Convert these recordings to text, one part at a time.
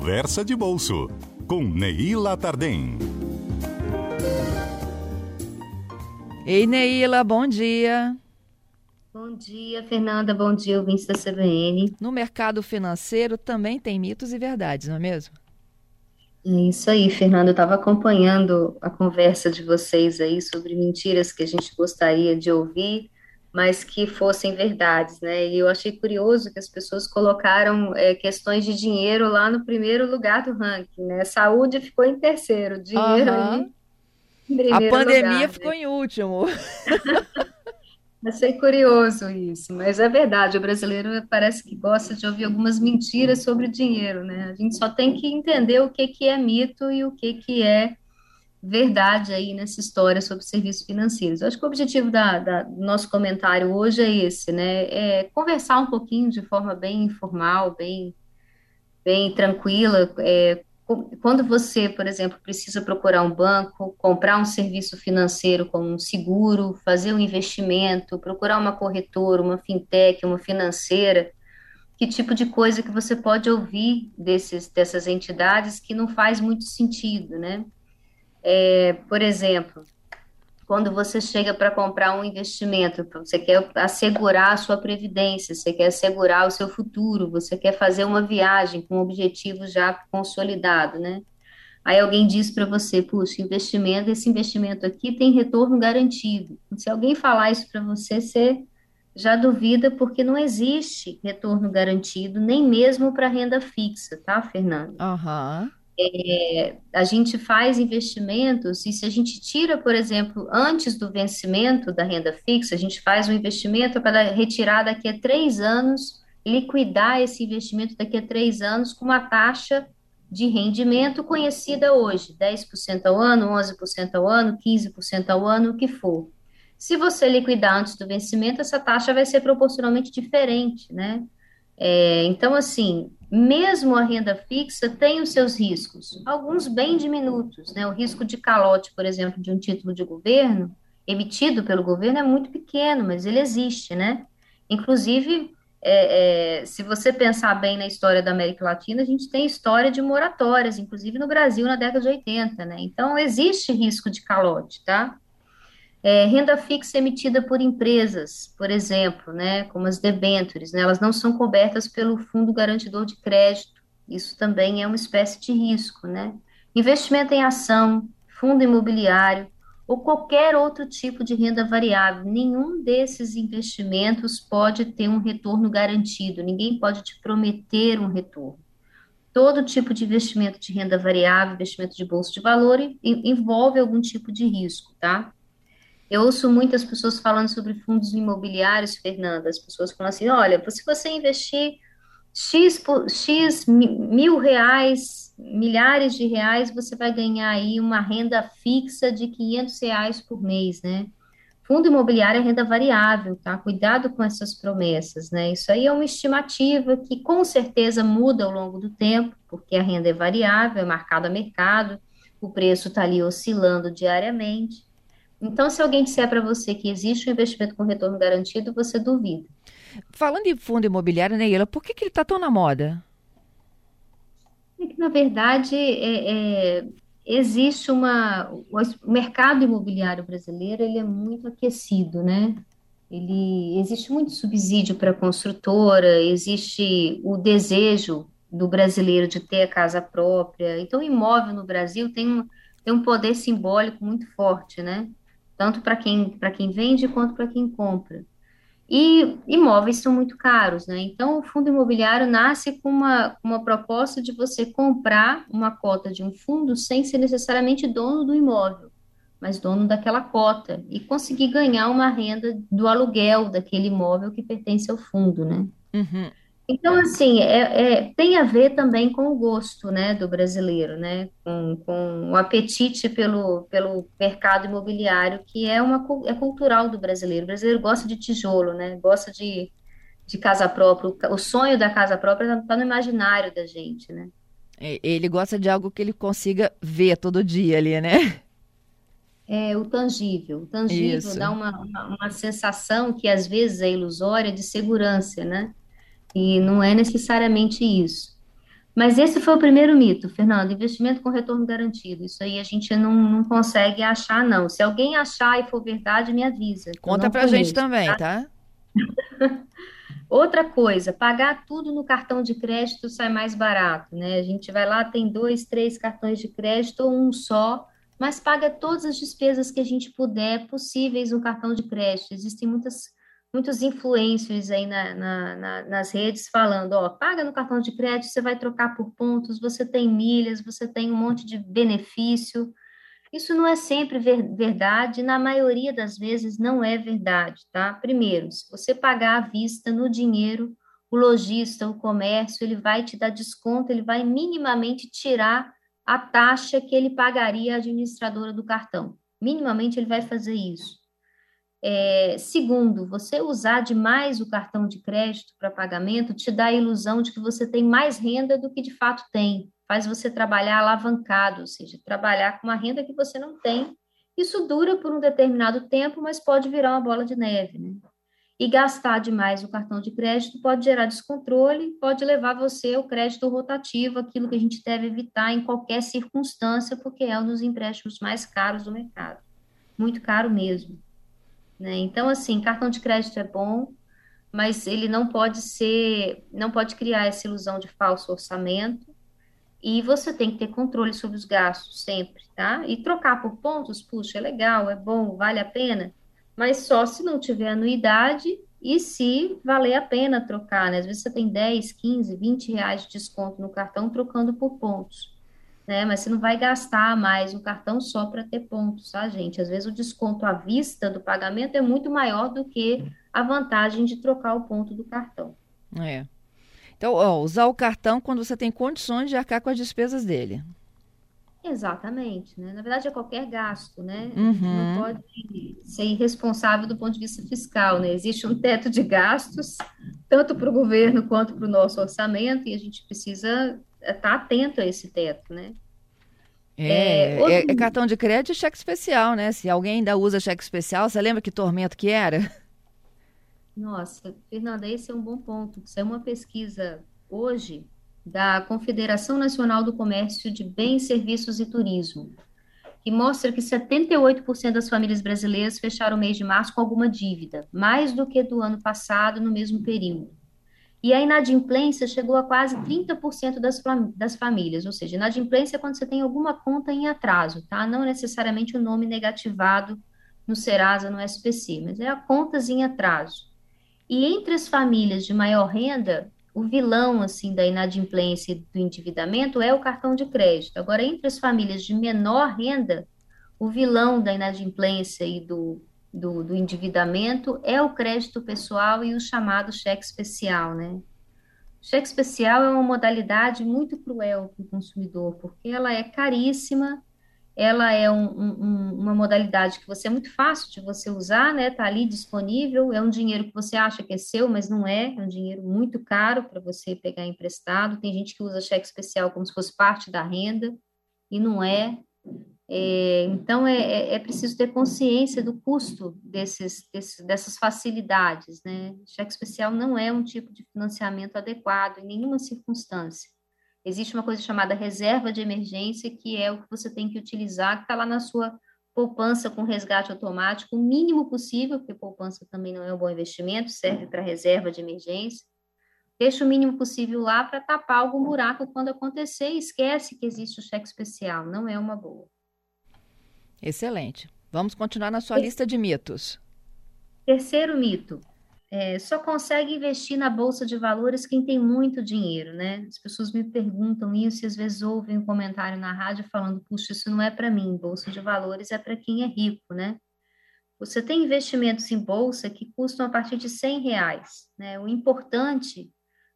Conversa de Bolso, com Neila Tardem. Ei, Neila, bom dia. Bom dia, Fernanda. Bom dia, ouvintes da CBN. No mercado financeiro também tem mitos e verdades, não é mesmo? É isso aí, Fernanda. Eu estava acompanhando a conversa de vocês aí sobre mentiras que a gente gostaria de ouvir, mas que fossem verdades, né? E eu achei curioso que as pessoas colocaram é, questões de dinheiro lá no primeiro lugar do ranking, né? Saúde ficou em terceiro, dinheiro ali em primeiro A pandemia lugar, né? ficou em último. Achei curioso isso, mas é verdade, o brasileiro parece que gosta de ouvir algumas mentiras sobre dinheiro, né? A gente só tem que entender o que que é mito e o que que é verdade aí nessa história sobre serviços financeiros. Eu acho que o objetivo da, da- do nosso comentário hoje é esse, né? É conversar um pouquinho de forma bem informal, bem bem tranquila. É, quando você, por exemplo, precisa procurar um banco, comprar um serviço financeiro como um seguro, fazer um investimento, procurar uma corretora, uma fintech, uma financeira, que tipo de coisa que você pode ouvir desses, dessas entidades que não faz muito sentido, né? É, por exemplo, quando você chega para comprar um investimento, você quer assegurar a sua previdência, você quer assegurar o seu futuro, você quer fazer uma viagem com um objetivo já consolidado, né? Aí alguém diz para você, puxa, investimento, esse investimento aqui tem retorno garantido. Se alguém falar isso para você, você já duvida porque não existe retorno garantido, nem mesmo para renda fixa, tá, Fernando? Aham. A gente faz investimentos e se a gente tira, por exemplo, antes do vencimento da renda fixa, a gente faz um investimento para retirar daqui a três anos, liquidar esse investimento daqui a três anos com uma taxa de rendimento conhecida hoje, 10% ao ano, 11% ao ano, 15% ao ano, o que for. Se você liquidar antes do vencimento, essa taxa vai ser proporcionalmente diferente, né? É, então, assim, mesmo a renda fixa tem os seus riscos, alguns bem diminutos, né? O risco de calote, por exemplo, de um título de governo, emitido pelo governo, é muito pequeno, mas ele existe, né? Inclusive, é, é, se você pensar bem na história da América Latina, a gente tem história de moratórias, inclusive no Brasil na década de 80, né? Então, existe risco de calote, tá? É, renda fixa emitida por empresas, por exemplo, né, como as debêntures, né, elas não são cobertas pelo Fundo Garantidor de Crédito. Isso também é uma espécie de risco, né? Investimento em ação, fundo imobiliário ou qualquer outro tipo de renda variável, nenhum desses investimentos pode ter um retorno garantido, ninguém pode te prometer um retorno. Todo tipo de investimento de renda variável, investimento de bolsa de valor, envolve algum tipo de risco, tá? Eu ouço muitas pessoas falando sobre fundos imobiliários, Fernanda. As pessoas falam assim: olha, se você investir X, X mi- mil reais, milhares de reais, você vai ganhar aí uma renda fixa de 500 reais por mês, né? Fundo imobiliário é renda variável, tá? Cuidado com essas promessas, né? Isso aí é uma estimativa que com certeza muda ao longo do tempo, porque a renda é variável, é marcada a mercado, o preço está ali oscilando diariamente. Então, se alguém disser para você que existe um investimento com retorno garantido, você duvida. Falando em fundo imobiliário, Neila, por que, que ele está tão na moda? É que, na verdade, é, é, existe uma... O mercado imobiliário brasileiro, ele é muito aquecido, né? Ele, existe muito subsídio para a construtora, existe o desejo do brasileiro de ter a casa própria. Então, o imóvel no Brasil tem um, tem um poder simbólico muito forte, né? Tanto para quem, quem vende quanto para quem compra. E imóveis são muito caros, né? Então, o fundo imobiliário nasce com uma, uma proposta de você comprar uma cota de um fundo sem ser necessariamente dono do imóvel, mas dono daquela cota e conseguir ganhar uma renda do aluguel daquele imóvel que pertence ao fundo, né? Uhum. Então, assim, é, é- tem a ver também com o gosto, né, do brasileiro, né, com, com o apetite pelo, pelo mercado imobiliário, que é uma, é cultural do brasileiro. O brasileiro gosta de tijolo, né, gosta de, de casa própria. O, sonho da casa própria está no imaginário da gente, né. E- Ele gosta de algo que ele consiga ver todo dia ali, né? É o tangível. O tangível Isso. dá uma, uma, uma sensação que às vezes é ilusória de segurança, né? E não é necessariamente isso. Mas esse foi o primeiro mito, Fernando, investimento com retorno garantido. Isso aí a gente não, não consegue achar, não. Se alguém achar e for verdade, me avisa. Conta pra conheço, gente também, tá? tá? Outra coisa, pagar tudo no cartão de crédito sai mais barato, né? A gente vai lá, tem dois, três cartões de crédito ou um só, mas paga todas as despesas que a gente puder possíveis no cartão de crédito. Existem muitas, muitos influencers aí na, na, na, nas redes falando, ó, paga no cartão de crédito, você vai trocar por pontos, você tem milhas, você tem um monte de benefício. Isso não é sempre ver, verdade, na maioria das vezes não é verdade, tá? Primeiro, se você pagar à vista no dinheiro, o lojista, o comércio, ele vai te dar desconto, ele vai minimamente tirar a taxa que ele pagaria à administradora do cartão. Minimamente ele vai fazer isso. É, segundo, você usar demais o cartão de crédito para pagamento te dá a ilusão de que você tem mais renda do que de fato tem faz você trabalhar alavancado, ou seja, trabalhar com uma renda que você não tem. Isso dura por um determinado tempo, mas pode virar uma bola de neve, né? E gastar demais o cartão de crédito pode gerar descontrole, pode levar você ao crédito rotativo, aquilo que a gente deve evitar em qualquer circunstância, porque é um dos empréstimos mais caros do mercado. Muito caro mesmo. Né? Então, assim, cartão de crédito é bom, mas ele não pode ser, não pode criar essa ilusão de falso orçamento, e você tem que ter controle sobre os gastos sempre, tá? E trocar por pontos, puxa, é legal, é bom, vale a pena, mas só se não tiver anuidade e se valer a pena trocar, né? Às vezes você tem 10, 15, 20 reais de desconto no cartão trocando por pontos, né? Mas você não vai gastar mais o cartão só para ter pontos, tá, gente? Às vezes o desconto à vista do pagamento é muito maior do que a vantagem de trocar o ponto do cartão. É. Então, ó, usar o cartão quando você tem condições de arcar com as despesas dele. Exatamente, né? Na verdade, é qualquer gasto, né? Uhum. Não pode ser irresponsável do ponto de vista fiscal, né? Existe um teto de gastos, tanto para o governo quanto para o nosso orçamento, e a gente precisa tá atento a esse teto, né? É, é, é, é cartão de crédito e cheque especial, né? Se alguém ainda usa cheque especial, você lembra que tormento que era? Nossa, Fernanda, esse é um bom ponto. Isso é uma pesquisa hoje da Confederação Nacional do Comércio de Bens, Serviços e Turismo, que mostra que 78% das famílias brasileiras fecharam o mês de março com alguma dívida, mais do que do ano passado no mesmo período. E a inadimplência chegou a quase 30% das, das famílias, ou seja, inadimplência é quando você tem alguma conta em atraso, tá? Não necessariamente o nome negativado no Serasa, no SPC, mas é a contas em atraso. E entre as famílias de maior renda, o vilão assim da inadimplência e do endividamento é o cartão de crédito. Agora, entre as famílias de menor renda, o vilão da inadimplência e do, do, do endividamento é o crédito pessoal e o chamado cheque especial, né? Cheque especial é uma modalidade muito cruel para o consumidor, porque ela é caríssima ela é um, um, uma modalidade que você é muito fácil de você usar, né? Tá ali disponível, é um dinheiro que você acha que é seu, mas não é, é um dinheiro muito caro para você pegar emprestado. Tem gente que usa cheque especial como se fosse parte da renda, e não é. É então, é, é, é preciso ter consciência do custo desses, desses, dessas facilidades, né? Cheque especial não é um tipo de financiamento adequado em nenhuma circunstância. Existe uma coisa chamada reserva de emergência, que é o que você tem que utilizar, que está lá na sua poupança com resgate automático, o mínimo possível, porque poupança também não é um bom investimento, serve para reserva de emergência. Deixa o mínimo possível lá para tapar algum buraco quando acontecer e esquece que existe o cheque especial, não é uma boa. Excelente. Vamos continuar na sua lista de mitos. Terceiro mito: é, só consegue investir na bolsa de valores quem tem muito dinheiro, né? As pessoas me perguntam isso e às vezes ouvem um comentário na rádio falando: puxa, isso não é para mim, bolsa de valores é para quem é rico, né? Você tem investimentos em bolsa que custam a partir de 100 reais, né? O importante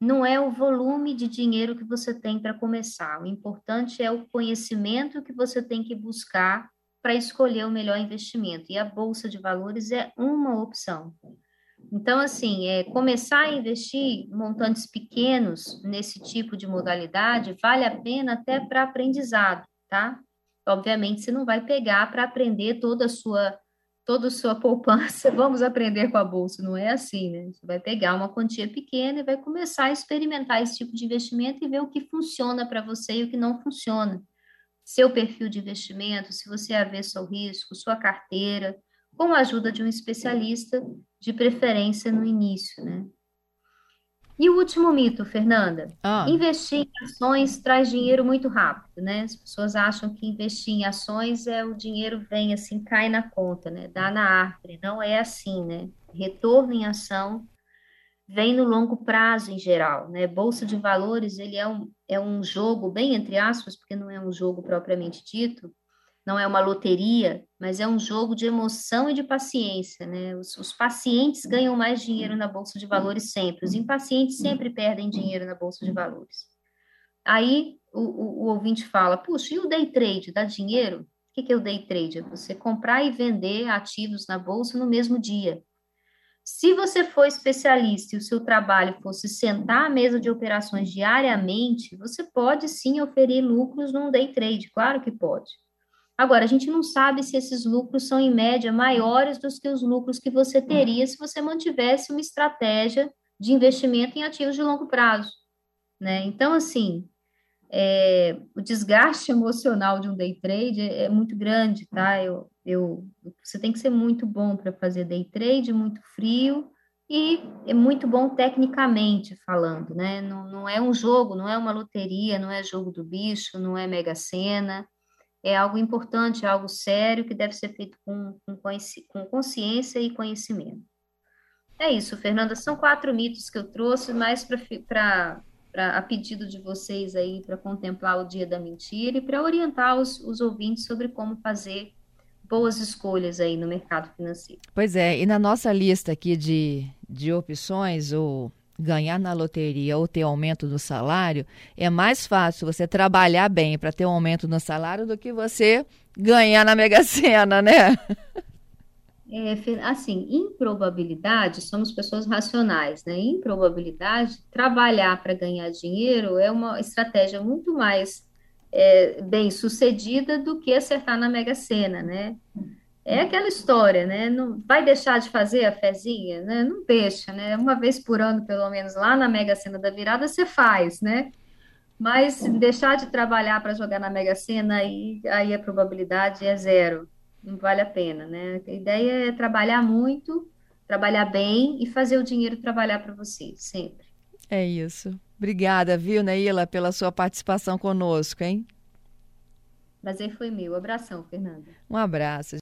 não é o volume de dinheiro que você tem para começar, o importante é o conhecimento que você tem que buscar para escolher o melhor investimento, e a bolsa de valores é uma opção. Então, assim, é, começar a investir montantes pequenos nesse tipo de modalidade vale a pena até para aprendizado, tá? Obviamente, você não vai pegar para aprender toda a sua toda a sua poupança, vamos aprender com a bolsa. Não é assim, né? Você vai pegar uma quantia pequena e vai começar a experimentar esse tipo de investimento e ver o que funciona para você e o que não funciona. Seu perfil de investimento, se você é avesso ao risco, sua carteira, com a ajuda de um especialista, de preferência no início, né? E o último mito, Fernanda. Ah. Investir em ações traz dinheiro muito rápido, né? As pessoas acham que investir em ações é o dinheiro vem assim, cai na conta, né? Dá na árvore. Não é assim, né? Retorno em ação vem no longo prazo em geral, né? Bolsa de valores, ele é um, é um jogo, bem entre aspas, porque não é um jogo propriamente dito, não é uma loteria, mas é um jogo de emoção e de paciência, né? Os, os, pacientes ganham mais dinheiro na bolsa de valores sempre, os impacientes sempre perdem dinheiro na bolsa de valores. Aí o, o, o ouvinte fala: puxa, e o day trade dá dinheiro? O que, que é o day trade? É você comprar e vender ativos na bolsa no mesmo dia. Se você for especialista e o seu trabalho fosse sentar à mesa de operações diariamente, você pode sim oferir lucros num day trade, claro que pode. Agora, a gente não sabe se esses lucros são, em média, maiores do que os lucros que você teria se você mantivesse uma estratégia de investimento em ativos de longo prazo. Né? Então, assim, é, o desgaste emocional de um day trade é, é muito grande, tá? Eu, eu, você tem que ser muito bom para fazer day trade, muito frio e é muito bom tecnicamente falando, né? Não, não é um jogo, não é uma loteria, não é jogo do bicho, não é mega sena é algo importante, é algo sério que deve ser feito com, com, com consciência e conhecimento. É isso, Fernanda. São quatro mitos que eu trouxe, mais para a pedido de vocês aí para contemplar o dia da mentira e para orientar os, os ouvintes sobre como fazer boas escolhas aí no mercado financeiro. Pois é, e na nossa lista aqui de, de opções, o ganhar na loteria ou ter aumento no salário, é mais fácil você trabalhar bem para ter um aumento no salário do que você ganhar na Mega Sena, né? É, assim, improbabilidade, somos pessoas racionais, né? Improbabilidade, trabalhar para ganhar dinheiro é uma estratégia muito mais é, bem sucedida do que acertar na Mega Sena, né? É aquela história, né? Não vai deixar de fazer a fezinha, né? Não deixa, né? Uma vez por ano, pelo menos, lá na Mega Sena da Virada, você faz, né? Mas deixar de trabalhar para jogar na Mega Sena, aí, aí a probabilidade é zero. Não vale a pena, né? A ideia é trabalhar muito, trabalhar bem e fazer o dinheiro trabalhar para você, sempre. É isso. Obrigada, viu, Neila, pela sua participação conosco, hein? Prazer foi meu. Abração, Fernanda. Um abraço.